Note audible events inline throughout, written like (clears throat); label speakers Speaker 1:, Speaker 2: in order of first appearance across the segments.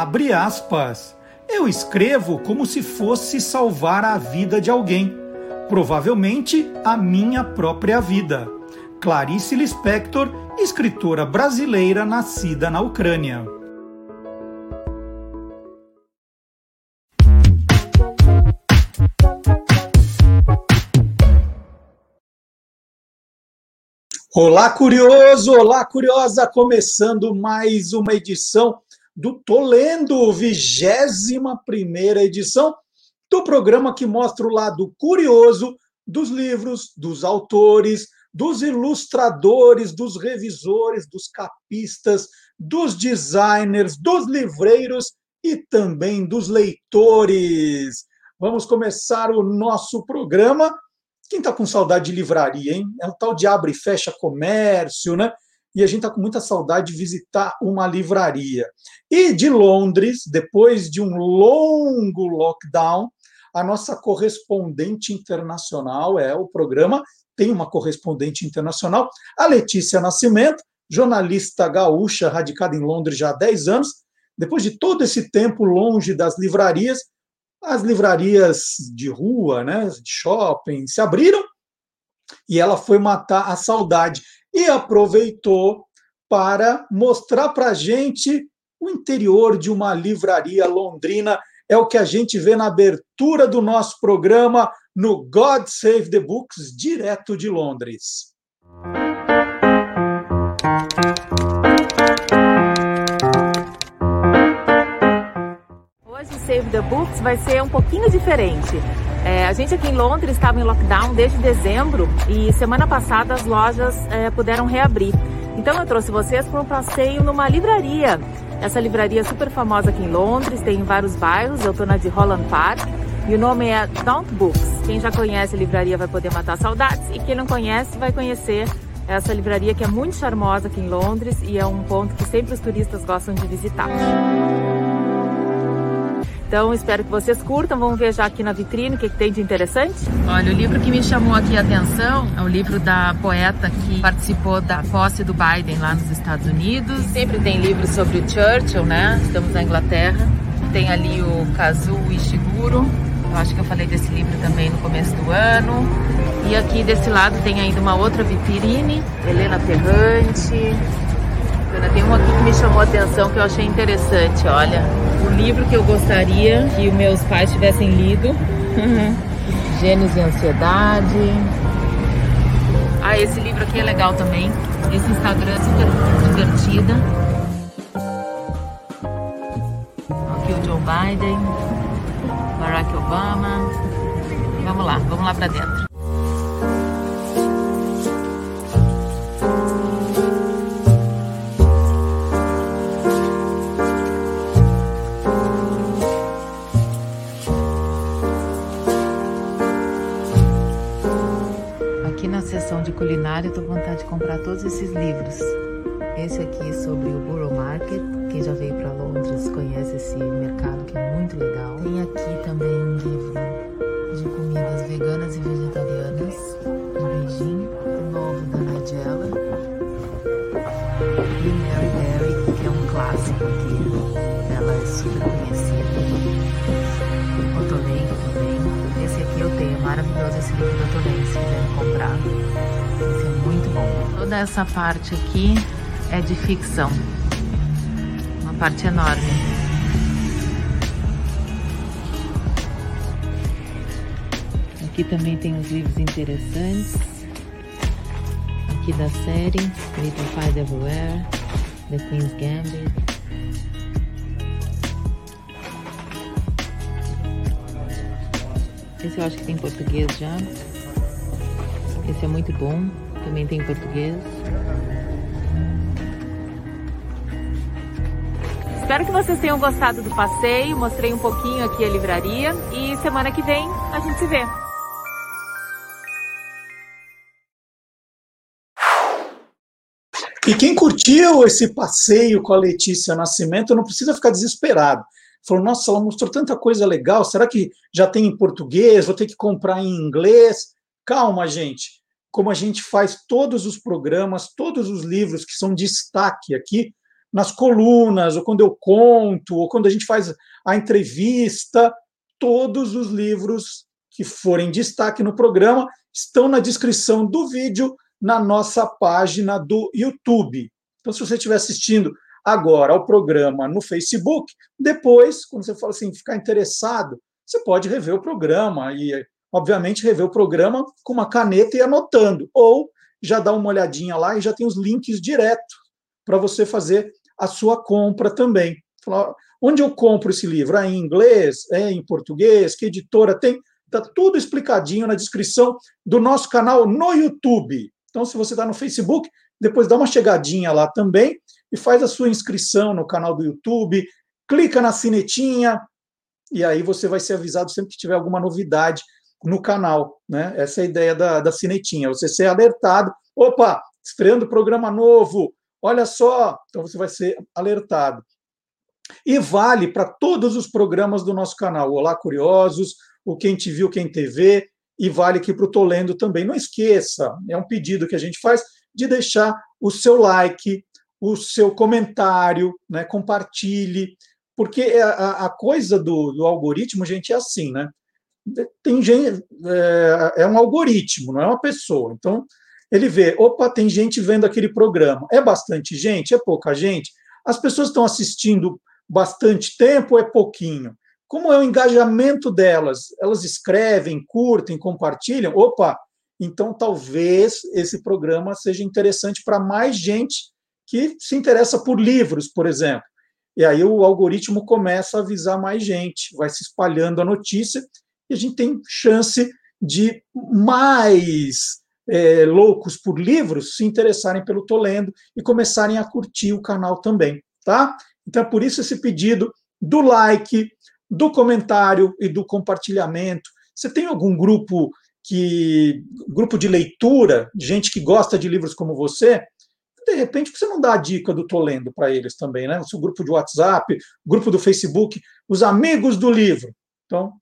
Speaker 1: Abre aspas. Eu escrevo como se fosse salvar a vida de alguém, provavelmente a minha própria vida. Clarice Lispector, escritora brasileira nascida na Ucrânia. Olá, curioso! Olá, curiosa! Começando mais uma edição do Tolendo, 21 edição do programa que mostra o lado curioso dos livros, dos autores, dos ilustradores, dos revisores, dos capistas, dos designers, dos livreiros e também dos leitores. Vamos começar o nosso programa. Quem está com saudade de livraria, hein? É o tal de abre e fecha comércio, né? E a gente está com muita saudade de visitar uma livraria. E de Londres, depois de um longo lockdown, a nossa correspondente internacional é o programa, tem uma correspondente internacional, a Letícia Nascimento, jornalista gaúcha, radicada em Londres já há 10 anos. Depois de todo esse tempo longe das livrarias, as livrarias de rua, né, de shopping, se abriram e ela foi matar a saudade e aproveitou para mostrar para a gente o interior de uma livraria londrina. É o que a gente vê na abertura do nosso programa no God Save the Books, direto de Londres.
Speaker 2: Hoje o Save the Books vai ser um pouquinho diferente. É, a gente aqui em Londres estava em lockdown desde dezembro e semana passada as lojas é, puderam reabrir. Então eu trouxe vocês para um passeio numa livraria. Essa livraria é super famosa aqui em Londres, tem em vários bairros. Eu estou na de Holland Park e o nome é Don't Books. Quem já conhece a livraria vai poder matar saudades e quem não conhece vai conhecer essa livraria que é muito charmosa aqui em Londres e é um ponto que sempre os turistas gostam de visitar. Então espero que vocês curtam, vamos ver já aqui na vitrine o que, que, tem de interessante. Olha, o livro que me chamou aqui a atenção é o livro da poeta que participou da posse do Biden lá nos Estados Unidos. Sempre tem livros sobre o Churchill, né? Estamos na Inglaterra. Tem ali o Kazuo Ishiguro. Eu acho que eu falei desse livro também no começo do ano. E aqui desse lado tem ainda uma outra vitrine, Helena Ferrante, tem um aqui que me chamou a atenção que eu achei interessante, olha. O livro que eu gostaria que os meus pais tivessem lido. Gênios e Ansiedade. Ah, esse livro aqui é legal também. Esse Instagram é super divertida. Aqui o Joe Biden, Barack Obama. Vamos lá, vamos lá para dentro. Culinária, estou com vontade de comprar todos esses livros. Esse aqui sobre o Borough Market, quem já veio para maravilhoso esse livro da Tolenque, se quiser comprar. Esse é muito bom. Toda essa parte aqui é de ficção. Uma parte enorme. Aqui também tem uns livros interessantes. Aqui da série Little Fight Everywhere, The Queen's Gambit. Esse eu acho que tem português já. Esse é muito bom, também tem em português. Espero que vocês tenham gostado do passeio, mostrei um pouquinho aqui a livraria e semana que vem a gente se vê.
Speaker 1: E quem curtiu esse passeio com a Letícia Nascimento não precisa ficar desesperado. Falou, nossa, ela mostrou tanta coisa legal, será que já tem em português? Vou ter que comprar em inglês? Calma, gente como a gente faz todos os programas, todos os livros que são destaque aqui, nas colunas, ou quando eu conto, ou quando a gente faz a entrevista, todos os livros que forem destaque no programa estão na descrição do vídeo na nossa página do YouTube. Então, se você estiver assistindo agora ao programa no Facebook, depois, quando você fala assim, ficar interessado, você pode rever o programa e, obviamente, rever o programa com uma caneta e anotando, ou já dá uma olhadinha lá e já tem os links direto para você fazer a sua compra também. Onde eu compro esse livro? É em inglês? É em português? Que editora tem? Está tudo explicadinho na descrição do nosso canal no YouTube. Então, se você está no Facebook, depois dá uma chegadinha lá também e faz a sua inscrição no canal do YouTube, clica na sinetinha e aí você vai ser avisado sempre que tiver alguma novidade no canal. Né? Essa é a ideia da, da sinetinha, você ser alertado. Opa, estreando programa novo, olha só, então você vai ser alertado. E vale para todos os programas do nosso canal. Olá, curiosos, o Quem Te Viu, Quem TV, e vale aqui para o Tolendo também. Não esqueça, é um pedido que a gente faz de deixar o seu like, o seu comentário, né? compartilhe, porque a, a coisa do, do, algoritmo, gente, é assim, né? Tem gente, é, é um algoritmo, não é uma pessoa. Então, ele vê, opa, tem gente vendo aquele programa. É bastante gente? É pouca gente? As pessoas estão assistindo bastante tempo ou é pouquinho? Como é o engajamento delas? Elas escrevem, curtem, compartilham? Opa, então talvez esse programa seja interessante para mais gente que se interessa por livros, por exemplo. E aí o algoritmo começa a avisar mais gente, vai se espalhando a notícia e a gente tem chance de mais é, loucos por livros se interessarem pelo Tolendo e começarem a curtir o canal também, tá? Então, é por isso esse pedido do like, do comentário e do compartilhamento. Você tem algum grupo que grupo de leitura, gente que gosta de livros como você? De repente, você não dá a dica do Tô Lendo para eles também, né? O seu grupo de WhatsApp, grupo do Facebook, os amigos do livro. Então,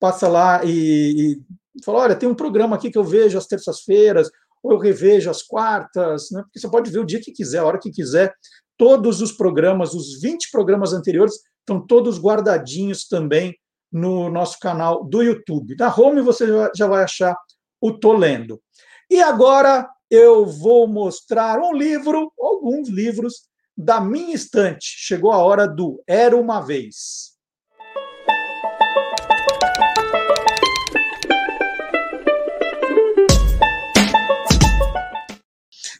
Speaker 1: passa lá e, e fala: olha, tem um programa aqui que eu vejo às terças-feiras, ou eu revejo às quartas, né? Porque você pode ver o dia que quiser, a hora que quiser. Todos os programas, os 20 programas anteriores, estão todos guardadinhos também no nosso canal do YouTube. Na home você já vai achar o Tô Lendo. E agora eu vou mostrar um livro, alguns livros da minha estante. Chegou a hora do Era uma vez.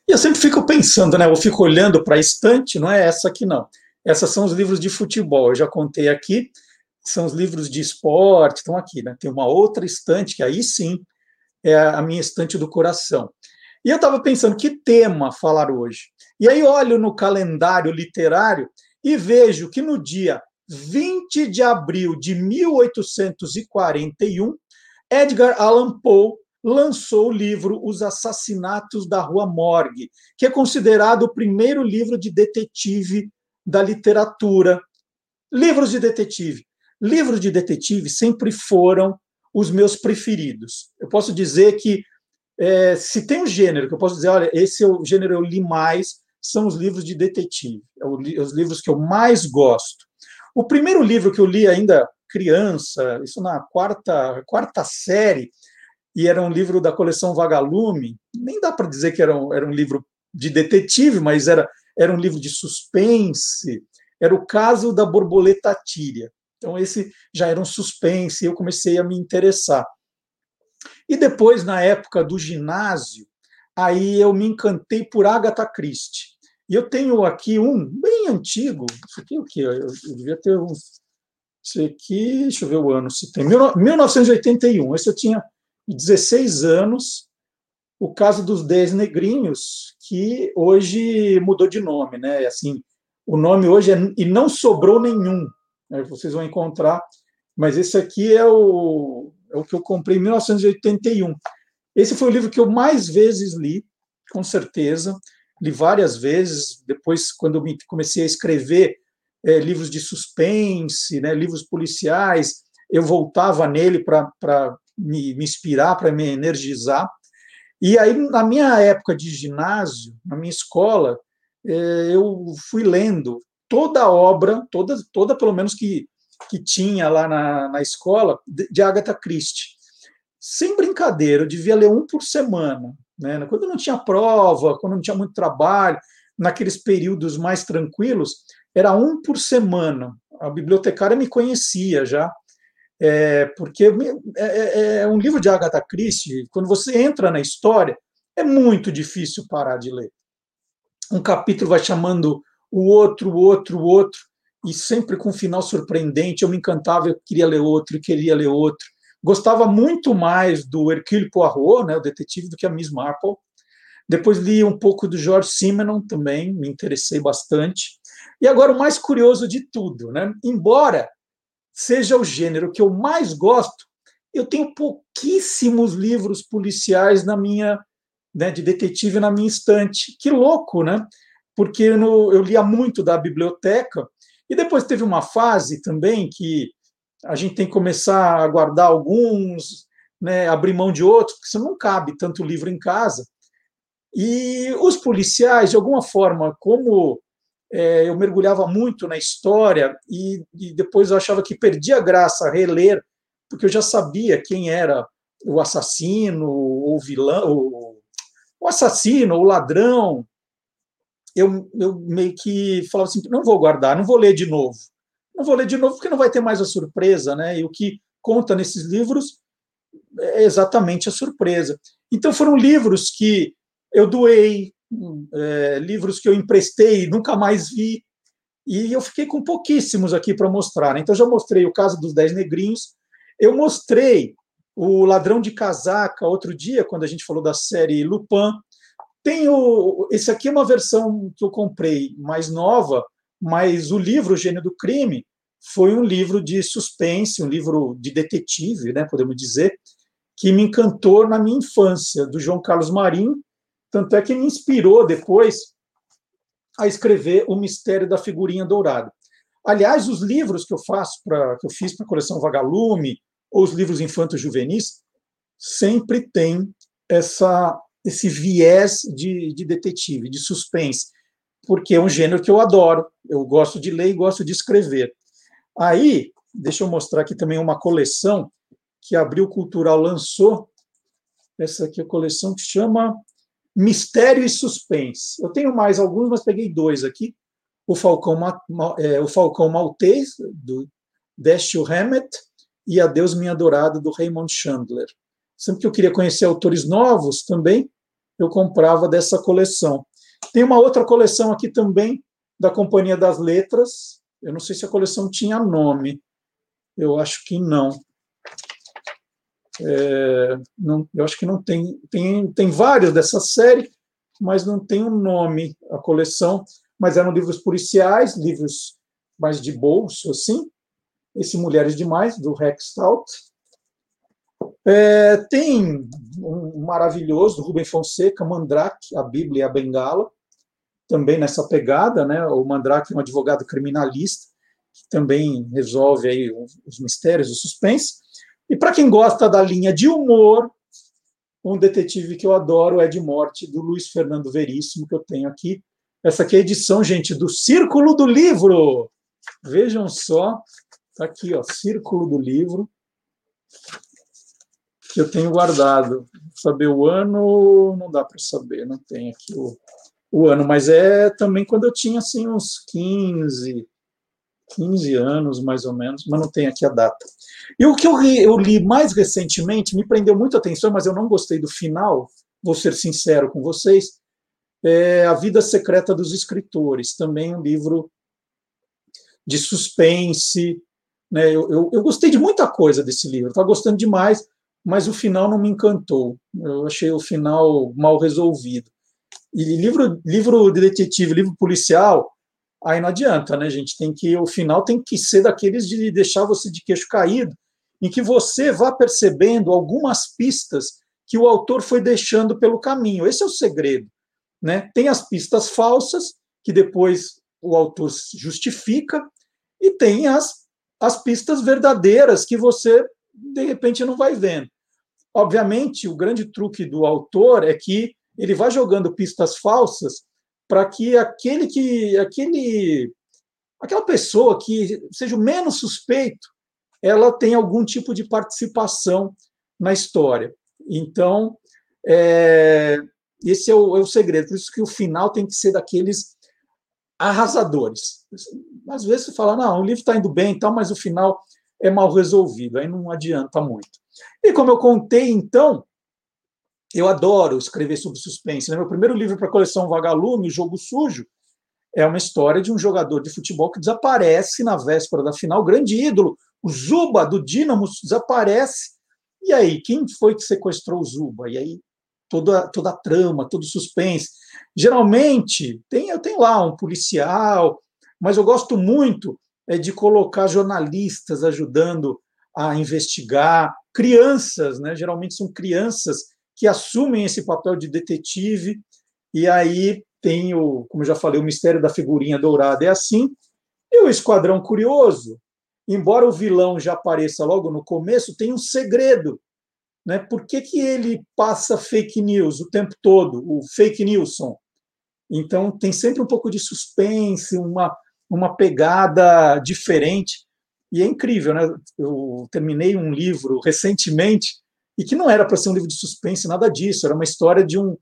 Speaker 1: E eu sempre fico pensando, né? Eu fico olhando para a estante, não é essa aqui não. Essas são os livros de futebol, eu já contei aqui, são os livros de esporte, estão aqui, né? Tem uma outra estante, que aí sim é a minha estante do coração. E eu estava pensando, que tema falar hoje? E aí olho no calendário literário e vejo que no dia 20 de abril de 1841, Edgar Allan Poe lançou o livro Os Assassinatos da Rua Morgue, que é considerado o primeiro livro de detetive da literatura. Livros de detetive. Livros de detetive sempre foram os meus preferidos. Eu posso dizer que, é, se tem um gênero que eu posso dizer, olha, esse é o gênero eu li mais, são os livros de detetive. É os livros que eu mais gosto. O primeiro livro que eu li ainda criança, isso na quarta, quarta série, e era um livro da coleção Vagalume, nem dá para dizer que era um, era um livro de detetive, mas era era um livro de suspense, era o caso da borboleta tíria. Então, esse já era um suspense, e eu comecei a me interessar. E depois, na época do ginásio, aí eu me encantei por Agatha Christie. E eu tenho aqui um bem antigo, isso aqui é o quê? Eu, eu devia ter uns. Isso aqui, deixa eu ver o ano, se tem. 1981, esse eu tinha 16 anos, o caso dos Dez Negrinhos, que hoje mudou de nome, né? Assim, o nome hoje é e não sobrou nenhum. Né? Vocês vão encontrar, mas esse aqui é o, é o que eu comprei em 1981. Esse foi o livro que eu mais vezes li, com certeza. Li várias vezes. Depois, quando eu comecei a escrever é, livros de suspense, né, livros policiais, eu voltava nele para me, me inspirar, para me energizar. E aí, na minha época de ginásio, na minha escola, é, eu fui lendo toda obra, toda, toda pelo menos que, que tinha lá na, na escola, de, de Agatha Christie. Sem brincadeira, eu devia ler um por semana. Né? Quando não tinha prova, quando não tinha muito trabalho, naqueles períodos mais tranquilos, era um por semana. A bibliotecária me conhecia já, é, porque é, é, é um livro de Agatha Christie, quando você entra na história, é muito difícil parar de ler. Um capítulo vai chamando o outro, o outro, o outro, e sempre com um final surpreendente. Eu me encantava, eu queria ler outro, queria ler outro. Gostava muito mais do Hercule Poirot, né, o detetive, do que a Miss Marple. Depois li um pouco do George Simenon também, me interessei bastante. E agora o mais curioso de tudo, né? Embora seja o gênero que eu mais gosto, eu tenho pouquíssimos livros policiais na minha, né, de detetive na minha estante. Que louco, né? Porque no, eu lia muito da biblioteca e depois teve uma fase também que a gente tem que começar a guardar alguns, né, abrir mão de outros, porque você não cabe tanto livro em casa. E os policiais, de alguma forma, como é, eu mergulhava muito na história e, e, depois eu achava que perdia graça reler, porque eu já sabia quem era o assassino, o vilão, o, o assassino, o ladrão. Eu, eu meio que falava assim: não vou guardar, não vou ler de novo. Não vou ler de novo porque não vai ter mais a surpresa, né? E o que conta nesses livros é exatamente a surpresa. Então foram livros que eu doei, é, livros que eu emprestei e nunca mais vi, e eu fiquei com pouquíssimos aqui para mostrar. Né? Então, já mostrei o caso dos Dez Negrinhos, eu mostrei o Ladrão de Casaca outro dia, quando a gente falou da série Lupin. Tenho, esse aqui é uma versão que eu comprei mais nova, mas o livro Gênio do Crime foi um livro de suspense, um livro de detetive, né, podemos dizer, que me encantou na minha infância, do João Carlos Marinho, tanto é que me inspirou depois a escrever O Mistério da Figurinha Dourada. Aliás, os livros que eu faço para que eu fiz para a coleção Vagalume ou os livros infantos juvenis sempre tem essa esse viés de, de detetive, de suspense, porque é um gênero que eu adoro. Eu gosto de ler e gosto de escrever. Aí, deixa eu mostrar aqui também uma coleção que a Abril Cultural lançou. Essa aqui é a coleção que chama Mistério e Suspense. Eu tenho mais alguns, mas peguei dois aqui. O Falcão, é, o Falcão Maltês, do Dashiell Hammett, e Adeus Minha Adorada, do Raymond Chandler. Sempre que eu queria conhecer autores novos também, eu comprava dessa coleção. Tem uma outra coleção aqui também, da Companhia das Letras. Eu não sei se a coleção tinha nome. Eu acho que não. É, não, eu acho que não tem, tem, tem vários dessa série, mas não tem um nome a coleção. Mas eram livros policiais, livros mais de bolso, assim. Esse Mulheres Demais, do Rex Stout. É, tem um maravilhoso do Rubem Fonseca, Mandrake, a Bíblia e a Bengala, também nessa pegada, né? O Mandrake é um advogado criminalista que também resolve aí os mistérios, o suspense. E para quem gosta da linha de humor, um detetive que eu adoro é de morte, do Luiz Fernando Veríssimo, que eu tenho aqui. Essa aqui é a edição, gente, do Círculo do Livro. Vejam só, está aqui, ó, Círculo do Livro, que eu tenho guardado. Saber o ano, não dá para saber, não tem aqui o, o ano, mas é também quando eu tinha assim uns 15, 15 anos, mais ou menos, mas não tem aqui a data. E o que eu, eu li mais recentemente me prendeu muito a atenção, mas eu não gostei do final, vou ser sincero com vocês, é A Vida Secreta dos Escritores, também um livro de suspense. Né? Eu, eu, eu gostei de muita coisa desse livro, estava gostando demais, mas o final não me encantou. Eu achei o final mal resolvido. E livro, livro de detetive, livro policial, aí não adianta, né, gente? Tem que o final tem que ser daqueles de deixar você de queixo caído, em que você vá percebendo algumas pistas que o autor foi deixando pelo caminho. Esse é o segredo, né? Tem as pistas falsas que depois o autor justifica e tem as as pistas verdadeiras que você de repente não vai vendo. Obviamente, o grande truque do autor é que ele vai jogando pistas falsas para que aquele que aquele aquela pessoa que seja o menos suspeito, ela tenha algum tipo de participação na história. Então, é, esse é o, é o segredo. Por isso que o final tem que ser daqueles arrasadores. Às vezes você fala, não, o livro está indo bem, tal, mas o final é mal resolvido, aí não adianta muito. E como eu contei, então, eu adoro escrever sobre suspense. Né? Meu primeiro livro para a coleção Vagalume, Jogo Sujo, é uma história de um jogador de futebol que desaparece na véspera da final, grande ídolo, o Zuba do Dinamo desaparece. E aí, quem foi que sequestrou o Zuba? E aí, toda, toda a trama, todo o suspense. Geralmente, tem, eu tenho lá um policial, mas eu gosto muito é, de colocar jornalistas ajudando a investigar, crianças, né? geralmente são crianças que assumem esse papel de detetive, e aí tem o, como já falei, o mistério da figurinha dourada é assim, e o Esquadrão Curioso, embora o vilão já apareça logo no começo, tem um segredo. Né? Por que, que ele passa fake news o tempo todo, o fake newson? Então, tem sempre um pouco de suspense, uma, uma pegada diferente. E é incrível, né? Eu terminei um livro recentemente e que não era para ser um livro de suspense, nada disso. Era uma história de um,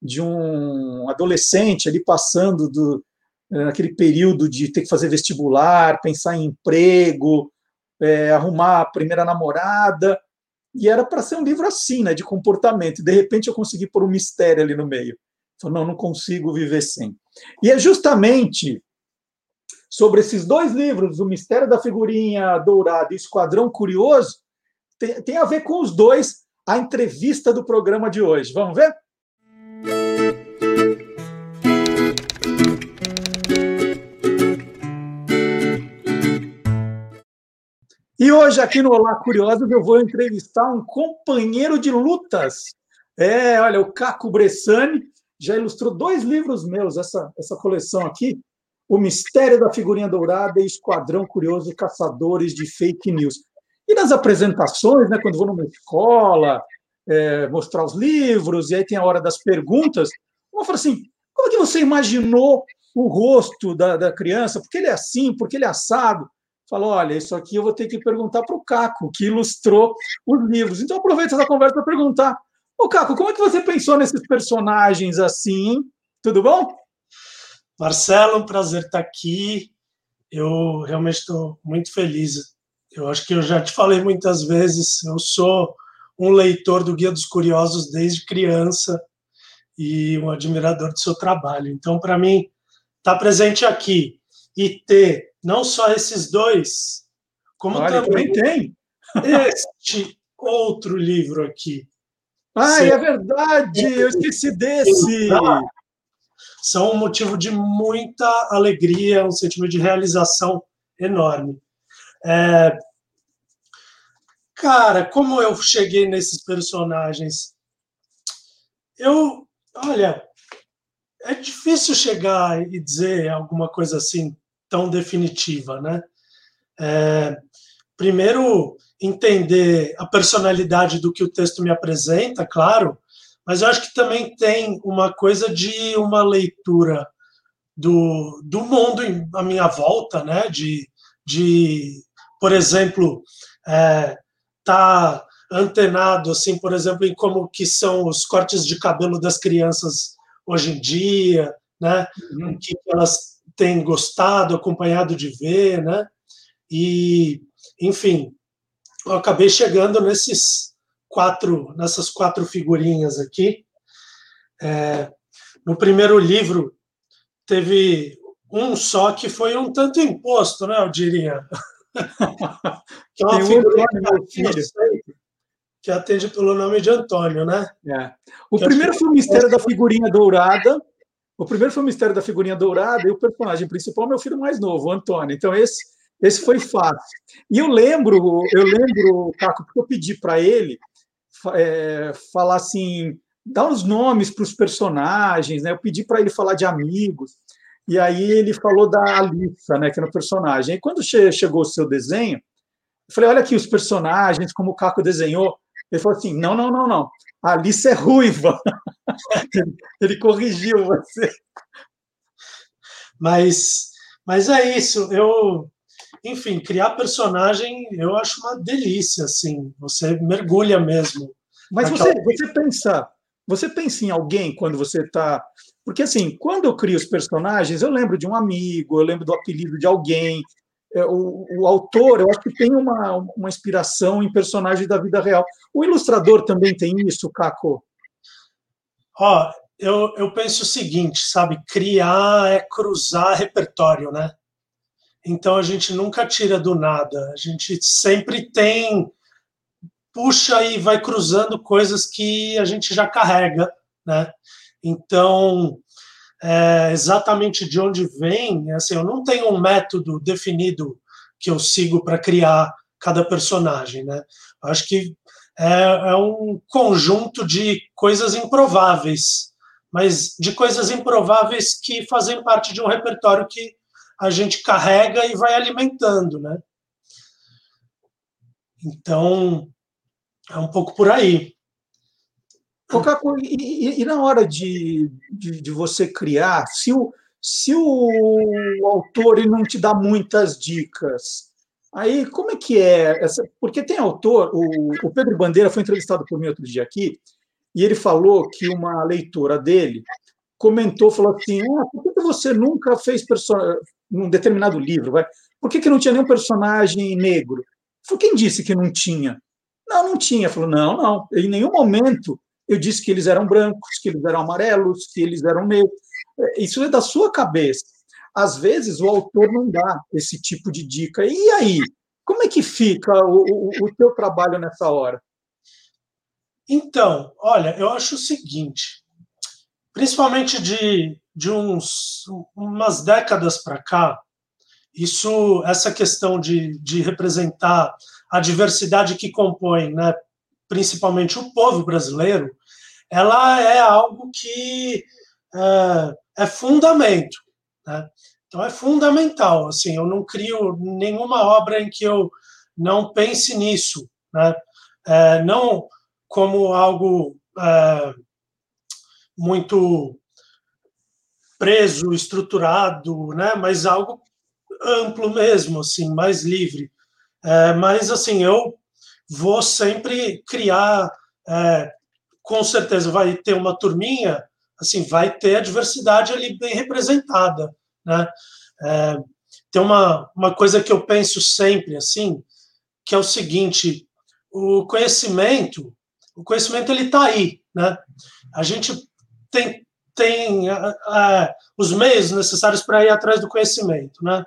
Speaker 1: de um adolescente ali passando do, eh, naquele período de ter que fazer vestibular, pensar em emprego, é, arrumar a primeira namorada. E era para ser um livro assim, né, de comportamento. E de repente eu consegui pôr um mistério ali no meio. Falei, não, não consigo viver sem. E é justamente sobre esses dois livros, O Mistério da Figurinha Dourada e Esquadrão Curioso, tem, tem a ver com os dois, a entrevista do programa de hoje. Vamos ver? E hoje, aqui no Olá Curiosos, eu vou entrevistar um companheiro de lutas. É, olha, o Caco Bressani já ilustrou dois livros meus, essa, essa coleção aqui, o Mistério da Figurinha Dourada e Esquadrão Curioso Caçadores de Fake News. E nas apresentações, né, quando vou numa escola, é, mostrar os livros, e aí tem a hora das perguntas, eu falo assim: como é que você imaginou o rosto da, da criança? Por que ele é assim? Por que ele é assado? Falou, olha, isso aqui eu vou ter que perguntar para o Caco, que ilustrou os livros. Então aproveita essa conversa para perguntar. Ô, Caco, como é que você pensou nesses personagens assim? Tudo bom?
Speaker 3: Marcelo, um prazer estar aqui. Eu realmente estou muito feliz. Eu acho que eu já te falei muitas vezes, eu sou um leitor do Guia dos Curiosos desde criança e um admirador do seu trabalho. Então, para mim, estar tá presente aqui e ter não só esses dois, como Olha, também tem este outro livro aqui.
Speaker 1: Ah, é verdade! Eu esqueci desse!
Speaker 3: São um motivo de muita alegria, um sentimento de realização enorme. É... Cara, como eu cheguei nesses personagens? Eu, olha, é difícil chegar e dizer alguma coisa assim tão definitiva, né? É... Primeiro, entender a personalidade do que o texto me apresenta, claro, mas eu acho que também tem uma coisa de uma leitura do, do mundo à minha volta, né? De, de por exemplo, é, tá antenado, assim, por exemplo, em como que são os cortes de cabelo das crianças hoje em dia, né? Uhum. que elas têm gostado, acompanhado de ver, né? E, enfim, eu acabei chegando nesses quatro, nessas quatro figurinhas aqui. É, no primeiro livro teve um só que foi um tanto imposto, né? Eu diria. (laughs) que é uma figurinha que, que atende pelo nome de Antônio, né?
Speaker 1: É. O que primeiro foi o Mistério da Figurinha Dourada. O primeiro foi o Mistério da Figurinha Dourada e o personagem principal é meu filho mais novo, o Antônio. Então esse esse foi fácil. E eu lembro, eu lembro, Caco, porque eu pedi para ele é, falar assim, dar os nomes para os personagens, né? Eu pedi para ele falar de amigos, e aí ele falou da Alissa, né, que era o personagem. E quando che chegou o seu desenho, eu falei, olha aqui os personagens, como o Caco desenhou. Ele falou assim, não, não, não, não, a Alissa é ruiva. ele, (laughs) ele corrigiu você.
Speaker 3: Mas, mas é isso. Eu, enfim, criar personagem eu acho uma delícia, assim. Você mergulha mesmo.
Speaker 1: Mas você, você pensa, você pensa em alguém quando você está porque, assim, quando eu crio os personagens, eu lembro de um amigo, eu lembro do apelido de alguém. É, o, o autor, eu acho que tem uma, uma inspiração em personagens da vida real. O ilustrador também tem isso, Caco?
Speaker 3: Ó, eu, eu penso o seguinte, sabe? Criar é cruzar repertório, né? Então a gente nunca tira do nada. A gente sempre tem puxa e vai cruzando coisas que a gente já carrega, né? Então, é, exatamente de onde vem, assim, eu não tenho um método definido que eu sigo para criar cada personagem, né? Acho que é, é, um conjunto de coisas improváveis, mas de coisas improváveis que fazem parte de um repertório que a gente carrega e vai alimentando, né? Então, é um pouco por aí.
Speaker 1: Caco, e, e, na hora de, de, de, você criar, se o, se o autor não te dá muitas dicas, aí como é que é? Essa, porque tem autor, o, o Pedro Bandeira foi entrevistado por mim outro dia aqui, e ele falou que uma leitora dele comentou, falou assim, ah, por que você nunca fez num determinado livro, vai? por que, que não tinha nenhum personagem negro? Foi quem disse que não tinha? Não, não tinha. Falou, não, não. Em nenhum momento eu disse que eles eram brancos, que eles eram amarelos, que eles eram negros. É, isso é da sua cabeça. Às vezes o autor não dá esse tipo de dica. E aí? Como é que fica o, o, o teu trabalho nessa hora?
Speaker 3: Então, olha, eu acho o seguinte, principalmente de, de uns, umas décadas para cá, isso, essa questão de, de representar a diversidade que compõe, né, principalmente o povo brasileiro, ela é algo que é, é fundamento. Né? Então é fundamental. Assim, eu não crio nenhuma obra em que eu não pense nisso, né? É, não como algo é, muito preso, estruturado, né? Mas algo amplo mesmo, assim, mais livre. É, mas assim, eu vou sempre criar é, com certeza vai ter uma turminha, assim, vai ter a diversidade ali bem representada, né? É, tem uma, uma coisa que eu penso sempre, assim, que é o seguinte, o conhecimento, o conhecimento ele está aí, né? A gente tem, tem os meios necessários para ir atrás do conhecimento, né?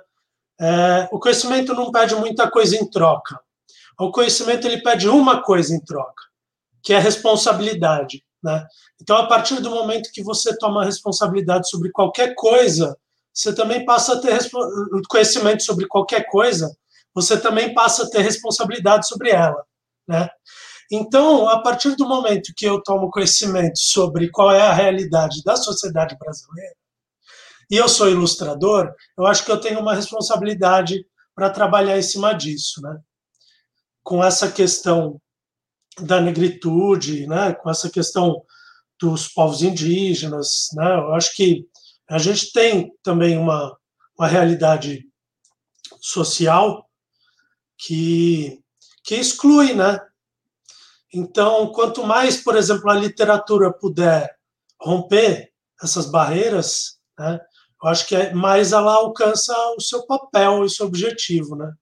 Speaker 3: É, o conhecimento não pede muita coisa em troca. O conhecimento ele pede uma coisa em troca, que é responsabilidade. Né? Então, a partir do momento que você toma responsabilidade sobre qualquer coisa, você também passa a ter conhecimento sobre qualquer coisa, você também passa a ter responsabilidade sobre ela. Né? Então, a partir do momento que eu tomo conhecimento sobre qual é a realidade da sociedade brasileira, e eu sou ilustrador, eu acho que eu tenho uma responsabilidade para trabalhar em cima disso, né? Com essa questão da negritude, né, com essa questão dos povos indígenas, né, eu acho que a gente tem também uma, uma realidade social que, que exclui, né? Então, quanto mais, por exemplo, a literatura puder romper essas barreiras, né, eu acho que é, mais ela alcança o seu papel e o seu objetivo, né?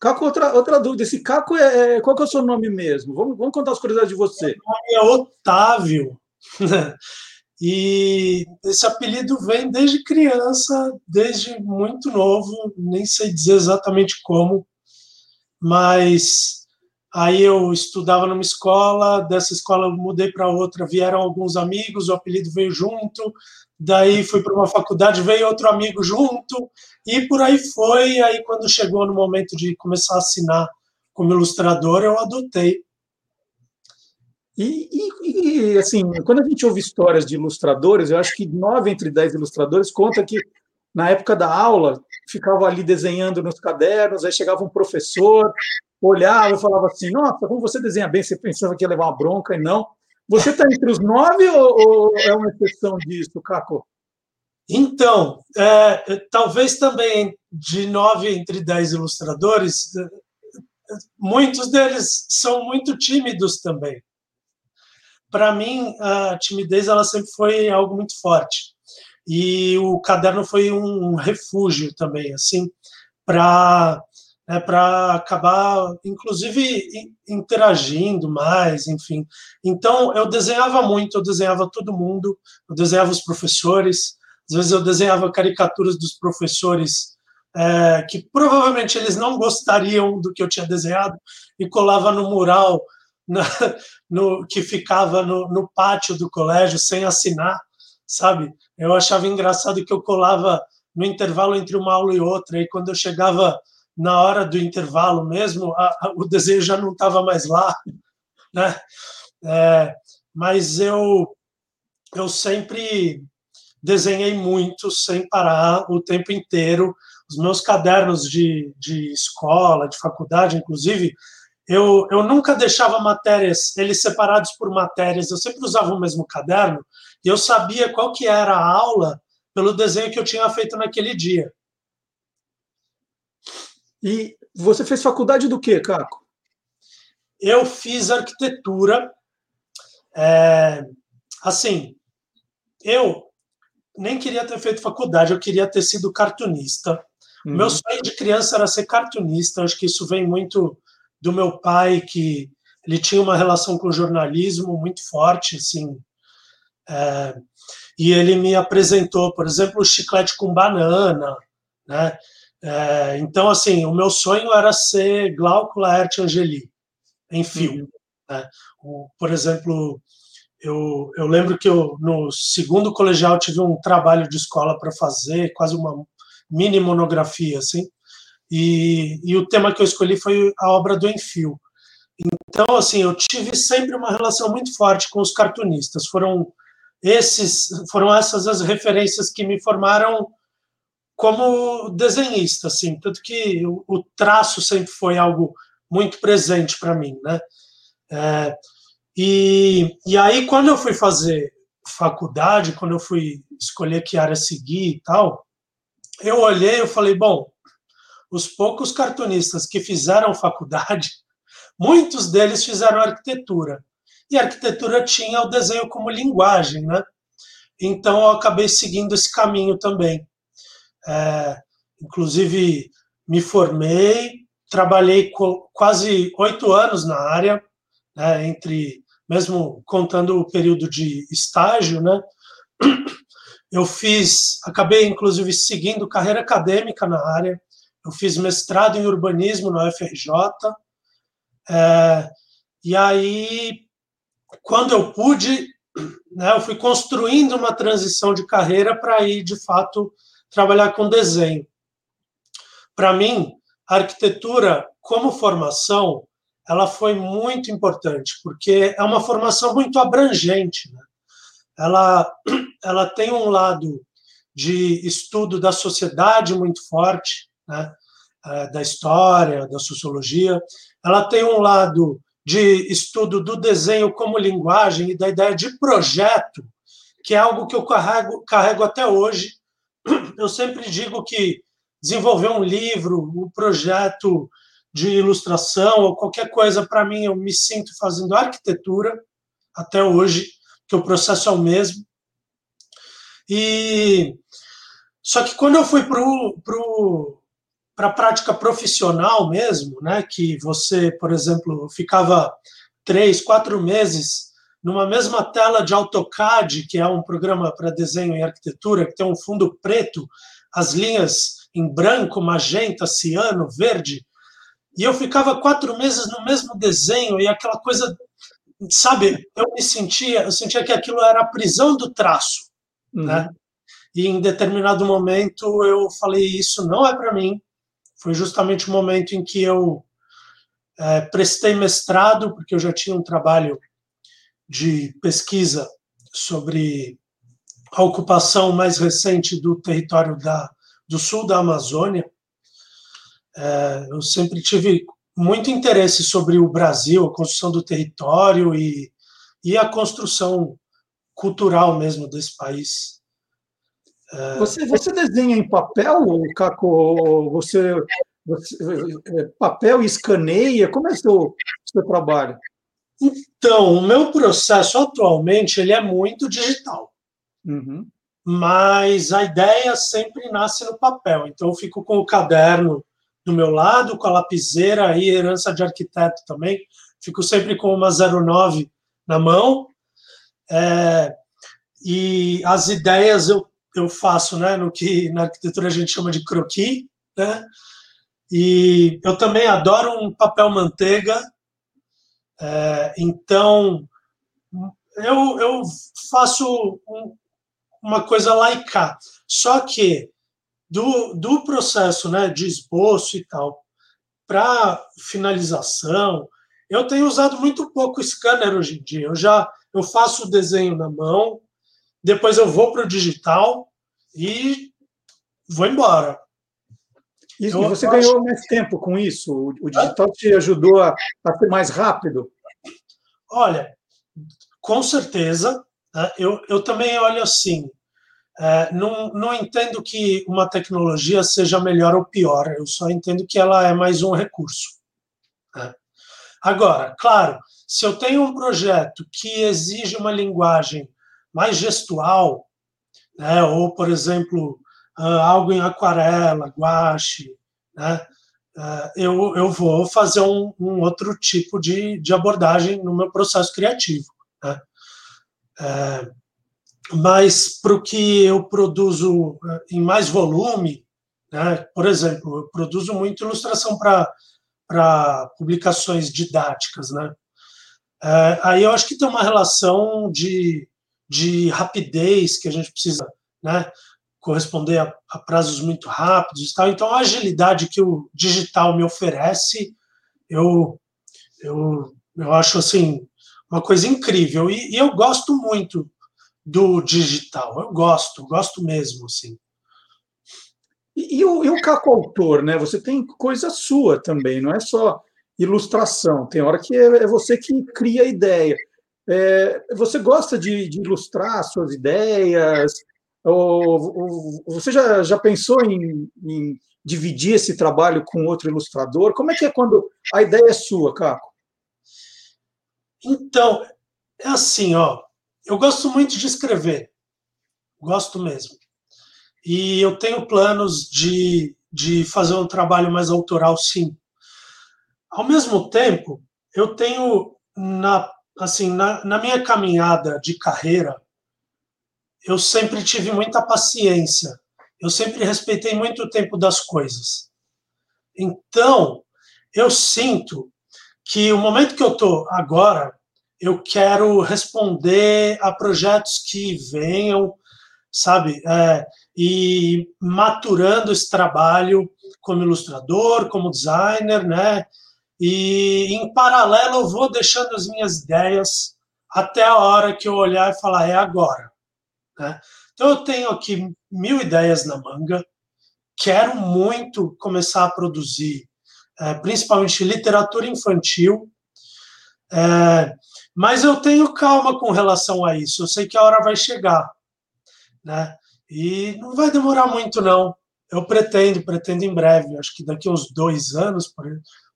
Speaker 1: Caco, outra, outra dúvida. Esse Caco é, é. Qual que é o seu nome mesmo? Vamos, vamos contar as curiosidades de você. Meu
Speaker 3: nome é Otávio. E esse apelido vem desde criança, desde muito novo, nem sei dizer exatamente como, mas aí eu estudava numa escola, dessa escola eu mudei para outra, vieram alguns amigos, o apelido veio junto, daí fui para uma faculdade, veio outro amigo junto, e por aí foi. Aí, quando chegou no momento de começar a assinar como ilustrador, eu adotei.
Speaker 1: E, e, e, assim, quando a gente ouve histórias de ilustradores, eu acho que nove entre dez ilustradores conta que na época da aula ficava ali desenhando nos cadernos, aí chegava um professor, olhava e falava assim: Nossa, como você desenha bem, você pensava que ia levar uma bronca e não. Você está entre os nove ou, ou, é uma exceção disso, Caco?
Speaker 3: Então, é, talvez também de nove entre dez ilustradores, muitos deles são muito tímidos também. Para mim, a timidez ela sempre foi algo muito forte. E o caderno foi um refúgio também, assim, para né, para acabar, inclusive, interagindo mais, enfim. Então, eu desenhava muito, eu desenhava todo mundo, eu desenhava os professores, às vezes eu desenhava caricaturas dos professores é, que provavelmente eles não gostariam do que eu tinha desenhado e colava no mural (laughs) na, no, que ficava no, no pátio do colégio sem assinar, sabe? Eu achava engraçado que eu colava no intervalo entre uma aula e outra, e quando eu chegava na hora do intervalo mesmo, a, a, o desenho já não estava mais lá, (laughs) né? É, mas eu eu sempre desenhei muito, sem parar, o tempo inteiro. Os meus cadernos de, de escola, de faculdade, inclusive, eu, eu nunca deixava matérias, eles separados por matérias, eu sempre usava o mesmo caderno, e eu sabia qual que era a aula pelo desenho que eu tinha feito naquele dia.
Speaker 1: E você fez faculdade do quê, Caco?
Speaker 3: Eu fiz arquitetura. É, assim, eu nem queria ter feito faculdade, eu queria ter sido cartunista. Uhum. Meu sonho de criança era ser cartunista. Acho que isso vem muito do meu pai, que ele tinha uma relação com o jornalismo muito forte, assim. É, e ele me apresentou, por exemplo, o chiclete com banana, né? É, então, assim, o meu sonho era ser Glauco Laerte Angeli, em fio. Uhum. Né? O, por exemplo, eu, eu lembro que eu, no segundo colegial tive um trabalho de escola para fazer, quase uma mini monografia, assim, e, e o tema que eu escolhi foi a obra do Enfio. Então, assim, eu tive sempre uma relação muito forte com os cartunistas. Foram esses, foram essas as referências que me formaram como desenhista, assim, tanto que o, traço sempre foi algo muito presente para mim, né? É, e, e aí, quando eu fui fazer faculdade, quando eu fui escolher que área seguir e tal, eu olhei e falei, bom, os poucos cartunistas que fizeram faculdade, (laughs) muitos deles fizeram arquitetura. E a arquitetura tinha o desenho como linguagem, né? Então eu acabei seguindo esse caminho também. É, inclusive, me formei, trabalhei quase oito anos na área, né, entre mesmo contando o período de estágio, né? (clears throat) Eu fiz, acabei inclusive seguindo carreira acadêmica na área. Eu fiz mestrado em urbanismo na UFRJ. É, e aí, quando eu pude, né, eu fui construindo uma transição de carreira para ir, de fato, trabalhar com desenho. Para mim, a arquitetura, como formação, ela foi muito importante, porque é uma formação muito abrangente. Né? Ela, (clears throat) ela tem um lado de estudo da sociedade muito forte, né? É, da história, da sociologia. Ela tem um lado de estudo do desenho como linguagem e da ideia de projeto, que é algo que eu carrego, carrego até hoje. Eu sempre digo que desenvolver um livro, um projeto de ilustração ou qualquer coisa, para mim, eu me sinto fazendo arquitetura até hoje, que o processo é o mesmo. E só que quando eu fui para pro, para a prática profissional mesmo, né, que você, por exemplo, ficava três, quatro meses numa mesma tela de AutoCAD, que é um programa para desenho em arquitetura, que tem um fundo preto, as linhas em branco, magenta, ciano, verde, e eu ficava quatro meses no mesmo desenho e aquela coisa, sabe? Eu me sentia, eu sentia que aquilo era a prisão do traço, uhum. né? E em determinado momento eu falei isso não é para mim. Foi justamente o momento em que eu é, prestei mestrado, porque eu já tinha um trabalho de pesquisa sobre a ocupação mais recente do território da, do sul da Amazônia, é, eu sempre tive muito interesse sobre o Brasil, a construção do território e, e a construção cultural mesmo desse país.
Speaker 1: É, você, você desenha em papel, Caco? Você, você, é, papel escaneia? Como é o seu, seu trabalho?
Speaker 3: Então, o meu processo atualmente ele é muito digital. Uhum. Mas a ideia sempre nasce no papel. Então, eu fico com o caderno do meu lado, com a lapiseira aí, herança de arquiteto também. Fico sempre com uma 09 na mão. É, e as ideias eu, eu faço né, no que na arquitetura a gente chama de croquis. Né? E eu também adoro um papel manteiga. É, então, eu, eu faço um, uma coisa laica. Só que do, do processo né, de esboço e tal para finalização, eu tenho usado muito pouco scanner hoje em dia. Eu já eu faço o desenho na mão, depois eu vou para o digital e vou embora.
Speaker 1: E eu você acho... ganhou mais tempo com isso? O digital te ajudou a, a ser mais rápido?
Speaker 3: Olha, com certeza. Né? Eu, eu também olho assim. É, não, não entendo que uma tecnologia seja melhor ou pior, eu só entendo que ela é mais um recurso. Né? Agora, claro, se eu tenho um projeto que exige uma linguagem mais gestual, né, ou, por exemplo, algo em aquarela, guache, né, uh, eu, eu vou fazer um, um, outro tipo de, de abordagem no meu processo criativo. Né. Uh, mas para o que eu produzo em mais volume, né, por exemplo, eu produzo muito ilustração para publicações didáticas, né? É, aí eu acho que tem uma relação de, de rapidez que a gente precisa né, corresponder a, a prazos muito rápidos e tal. Então, a agilidade que o digital me oferece, eu, eu, eu acho assim uma coisa incrível. E, e eu gosto muito do digital. Eu gosto, gosto mesmo, assim.
Speaker 1: E, e o, e o Caco Autor, né? Você tem coisa sua também, não é só ilustração. Tem hora que é, é você que cria a ideia. É, você gosta de, de, ilustrar suas ideias? Você já, já pensou em, em, dividir esse trabalho com outro ilustrador? Como é que é quando a ideia é sua, Caco?
Speaker 3: Então, é assim, ó. Eu gosto muito de escrever. Gosto mesmo. E eu tenho planos de, de fazer um trabalho mais autoral, sim. Ao mesmo tempo, eu tenho na assim na, na minha caminhada de carreira, eu sempre tive muita paciência. Eu sempre respeitei muito o tempo das coisas. Então, eu sinto que o momento que eu estou agora, eu quero responder a projetos que venham, sabe? É, e maturando esse trabalho como ilustrador, como designer, né? E, em paralelo, eu vou deixando as minhas ideias até a hora que eu olhar e falar, é agora. Né? Então, eu tenho aqui mil ideias na manga, quero muito começar a produzir, é, principalmente literatura infantil, é, mas eu tenho calma com relação a isso. Eu sei que a hora vai chegar, né? E não vai demorar muito, não. Eu pretendo, pretendo em breve. Acho que daqui a uns dois anos, por,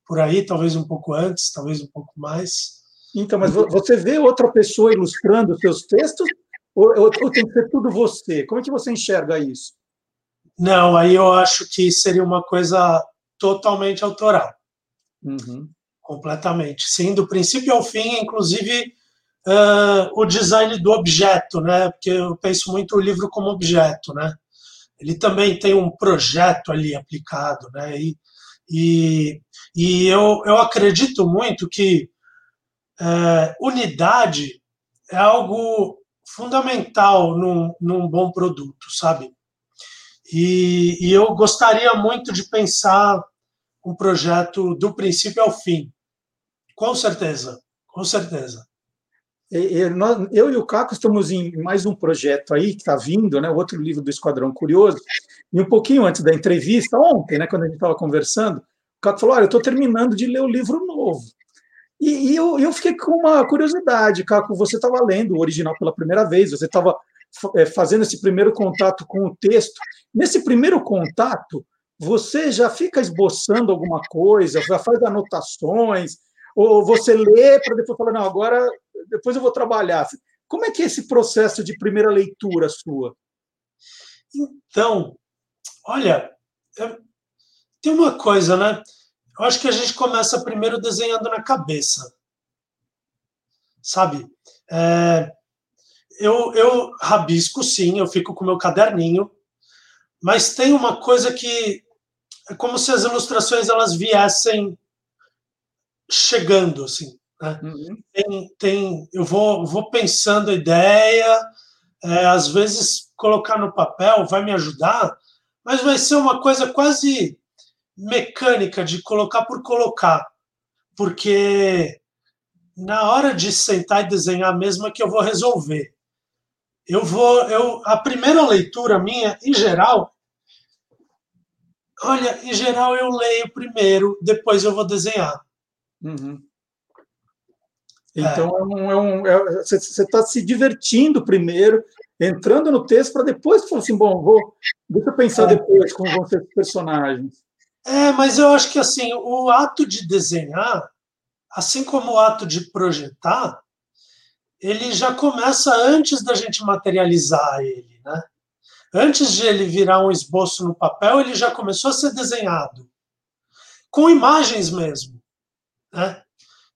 Speaker 3: por aí, talvez um pouco antes, talvez um pouco mais.
Speaker 1: Então, mas você vê outra pessoa ilustrando seus textos ou, ou, ou, tem que ser tudo você? Como é que você enxerga isso?
Speaker 3: Não, aí eu acho que seria uma coisa totalmente autoral. Uhum. Completamente. Sim, do princípio ao fim, inclusive uh, o design do objeto, né? Porque eu penso muito o livro como objeto, né? Ele também tem um projeto ali aplicado, né? E, e, e eu, eu acredito muito que unidade é algo fundamental num, num bom produto, sabe? E, e, eu gostaria muito de pensar um projeto do princípio ao fim. Com certeza, com certeza.
Speaker 1: Eu e o Caco estamos em mais um projeto aí que está vindo, né? Outro livro do Esquadrão Curioso. E um pouquinho antes da entrevista, ontem, né, quando a gente estava conversando, o Caco falou: Olha, eu estou terminando de ler o livro novo. E, e eu, eu, fiquei com uma curiosidade, Caco. Você estava lendo o original pela primeira vez, você estava é, fazendo esse primeiro contato com o texto. Nesse primeiro contato, você já fica esboçando alguma coisa, já faz anotações, ou você lê para depois falar, não, agora depois eu vou trabalhar. Como é que é esse processo de primeira leitura sua?
Speaker 3: Então, olha, tem uma coisa, né? Eu acho que a gente começa primeiro desenhando na cabeça, sabe? É, eu, eu rabisco, sim, eu fico com meu caderninho, mas tem uma coisa que é como se as ilustrações elas viessem chegando, assim. Né? Uhum. Tem, tem, eu vou, vou pensando a ideia, é, às vezes colocar no papel vai me ajudar, mas vai ser uma coisa quase mecânica de colocar por colocar, porque na hora de sentar e desenhar mesmo é que eu vou resolver. Eu vou, eu a primeira leitura minha, em geral, olha, em geral eu leio primeiro, depois eu vou desenhar.
Speaker 1: Uhum. Então, é. um, é um, é, você está se divertindo primeiro, entrando no texto, para depois falar assim: bom, vou, deixa eu pensar é. depois como vão ser os personagens.
Speaker 3: É, mas eu acho que assim, o ato de desenhar, assim como o ato de projetar, ele já começa antes da gente materializar ele, né? Antes de ele virar um esboço no papel, ele já começou a ser desenhado com imagens mesmo, né?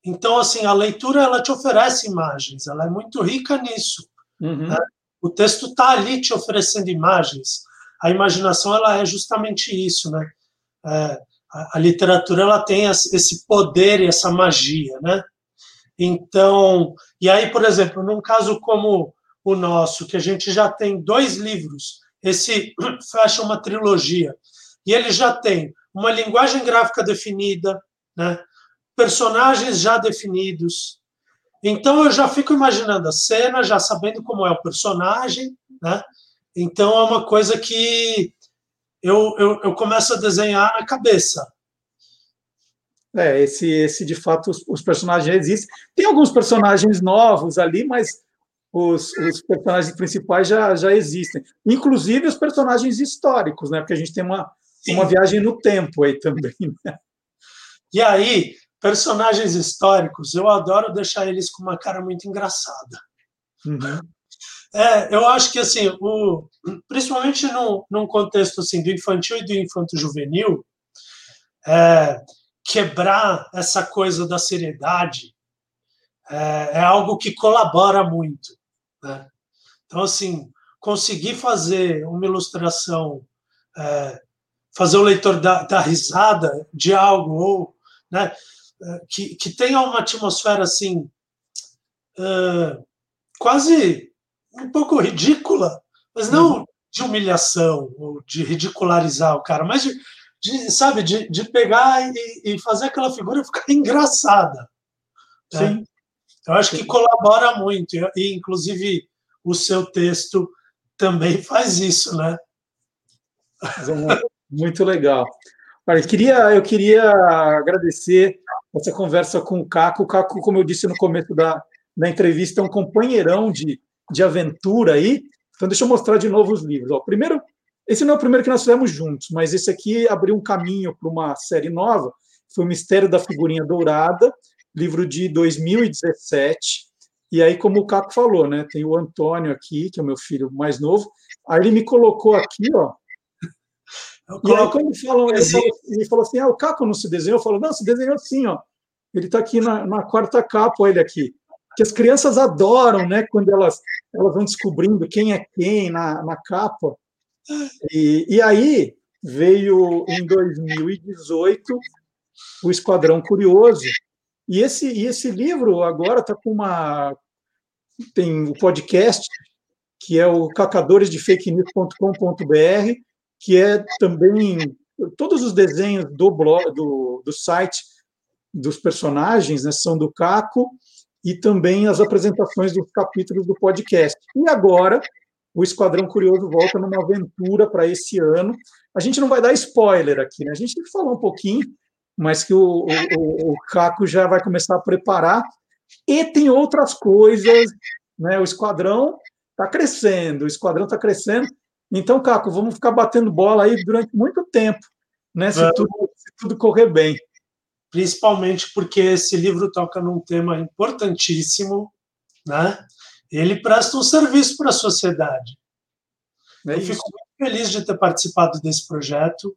Speaker 3: Então, assim, a leitura ela te oferece imagens, ela é muito rica nisso. Uhum. Né? O texto está ali te oferecendo imagens. A imaginação ela é justamente isso, né? É, a, a, literatura ela tem esse poder e essa magia, né? Então, e aí, por exemplo, num caso como o nosso, que a gente já tem dois livros, esse (clears throat) fecha uma trilogia, e ele já tem uma linguagem gráfica definida, né? personagens já definidos. Então eu já fico imaginando a cena, já sabendo como é o personagem, né? Então é uma coisa que eu, eu, eu começo a desenhar na cabeça.
Speaker 1: É, esse, esse de fato, os, os personagens existem. Tem alguns personagens novos ali, mas os, os, personagens principais já, já existem. Inclusive os personagens históricos, né? Porque a gente tem uma, uma viagem no tempo aí também. Né?
Speaker 3: E aí, personagens históricos, eu adoro deixar eles com uma cara muito engraçada. Uhum. É, eu acho que assim, o, principalmente no, num contexto assim do infantil e do infanto juvenil, é, quebrar essa coisa da seriedade é, é algo que colabora muito. Né? Então, assim, conseguir fazer uma ilustração, é, fazer o leitor dar, risada de algo ou né, que, que tenha uma atmosfera assim uh, quase um pouco ridícula, mas não uhum. de humilhação ou de ridicularizar o cara, mas de, de sabe, de, de pegar e, e, fazer aquela figura ficar (laughs) engraçada. Né? Sim. Né? Eu acho que colabora muito, e inclusive o seu texto também (laughs) faz isso, né?
Speaker 1: Muito legal. Olha, eu queria, eu queria agradecer essa conversa com o Caco. O Caco, como eu disse no começo da, da entrevista, é um companheirão de, de aventura aí. Então, deixa eu mostrar de novo os livros. Ó, primeiro, esse não é o primeiro que nós fizemos juntos, mas esse aqui abriu um caminho para uma série nova. Foi o Mistério da Figurinha Dourada, livro de 2017. E aí, como o Caco falou, né, tem o Antônio aqui, que é o meu filho mais novo. Aí ele me colocou aqui, ó, e aí, quando falam, ele falou, ele falou assim: ah, o Caco não se desenhou? Eu falo, não, se desenhou sim, ó. Ele está aqui na, na, quarta capa, ele aqui. Que as crianças adoram, né? Quando elas, elas vão descobrindo quem é quem na, na capa. E, e aí veio em 2018 o Esquadrão Curioso. E esse, e esse livro agora está com uma. Tem o podcast, que é o cacadoresdefakenews.com.br que é também todos os desenhos do blog, do, do site dos personagens né, são do Caco e também as apresentações dos capítulos do podcast. E agora o Esquadrão Curioso volta numa aventura para esse ano. A gente não vai dar spoiler aqui, né? A gente tem que falar um pouquinho, mas que o, o, o Caco já vai começar a preparar. E tem outras coisas, né? O Esquadrão está crescendo, o esquadrão está crescendo. Então, Caco, vamos ficar batendo bola aí durante muito tempo, né? Se, tudo, se tudo correr bem.
Speaker 3: Principalmente porque esse livro toca num tema importantíssimo, né? Ele presta um serviço para a sociedade. É Eu fico muito feliz de ter participado desse projeto,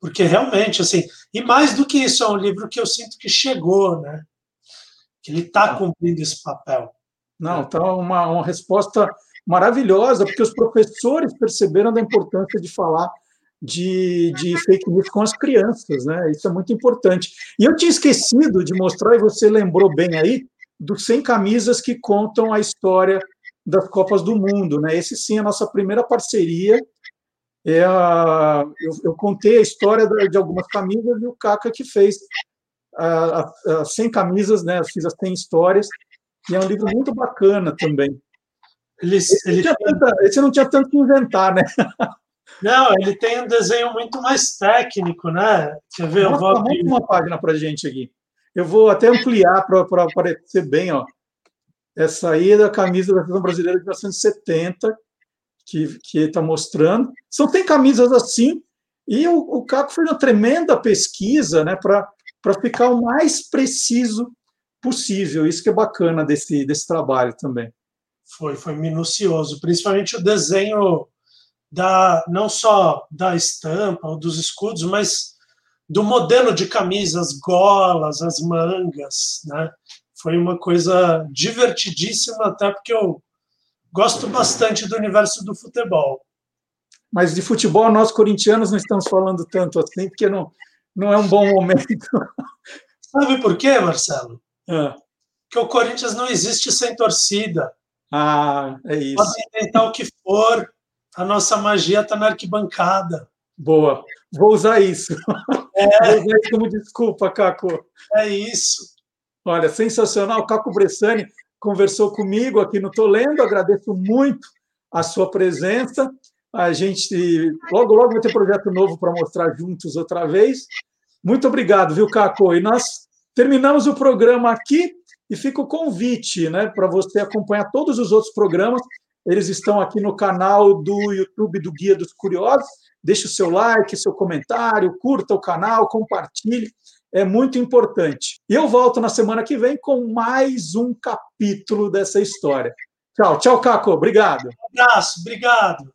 Speaker 3: porque realmente, assim, e mais do que isso, é um livro que eu sinto que chegou, né? Que ele está cumprindo esse papel.
Speaker 1: Não, está uma, uma resposta maravilhosa, porque os professores perceberam da importância de falar de, de fake news com as crianças, né? Isso é muito importante. E eu tinha esquecido de mostrar, e você lembrou bem aí, dos 100 camisas que contam a história das Copas do Mundo, né? Esse sim é a nossa primeira parceria. É a, eu, eu contei a história de algumas camisas e o Caca que fez as 100 camisas, né? Eu fiz as 100 histórias, e é um livro muito bacana também. Ele, esse, não tanta, esse, não tinha tanto que inventar, né? (laughs)
Speaker 3: Não, ele tem um desenho muito mais técnico, né? Quer ver?
Speaker 1: Eu vou abrir uma página para gente aqui. Eu vou até ampliar para aparecer bem, ó. Essa aí é da camisa da seleção brasileira de 1970, que está mostrando. São tem camisas assim, e o, o Caco fez uma tremenda pesquisa né, para ficar o mais preciso possível. Isso que é bacana desse, desse trabalho também.
Speaker 3: Foi, foi minucioso, principalmente o desenho da não só da estampa ou dos escudos, mas do modelo de camisa, as golas, as mangas, né? Foi uma coisa divertidíssima, até porque eu gosto bastante do universo do futebol.
Speaker 1: Mas de futebol, nós corintianos não estamos falando tanto assim, porque não, não é um bom momento. (laughs)
Speaker 3: Sabe por quê, Marcelo? É. Que o Corinthians não existe sem torcida.
Speaker 1: Ah, é isso.
Speaker 3: Podem tentar o que for, a nossa magia está na arquibancada.
Speaker 1: Boa, vou usar isso. (laughs) É. Vou usar isso como desculpa, Caco.
Speaker 3: É isso.
Speaker 1: Olha, sensacional. Caco Bressani conversou comigo aqui no Tolendo. Agradeço muito a sua presença. A gente logo, logo vai ter projeto novo para mostrar juntos outra vez. Muito obrigado, viu, Caco? E nós terminamos o programa aqui e fica o convite né, para você acompanhar todos os outros programas. Eles estão aqui no canal do YouTube do Guia dos Curiosos. Deixe o seu like, seu comentário, curta o canal, compartilhe. É muito importante. E eu volto na semana que vem com mais um capítulo dessa história. Tchau, tchau, Caco. Obrigado.
Speaker 3: Um abraço, obrigado.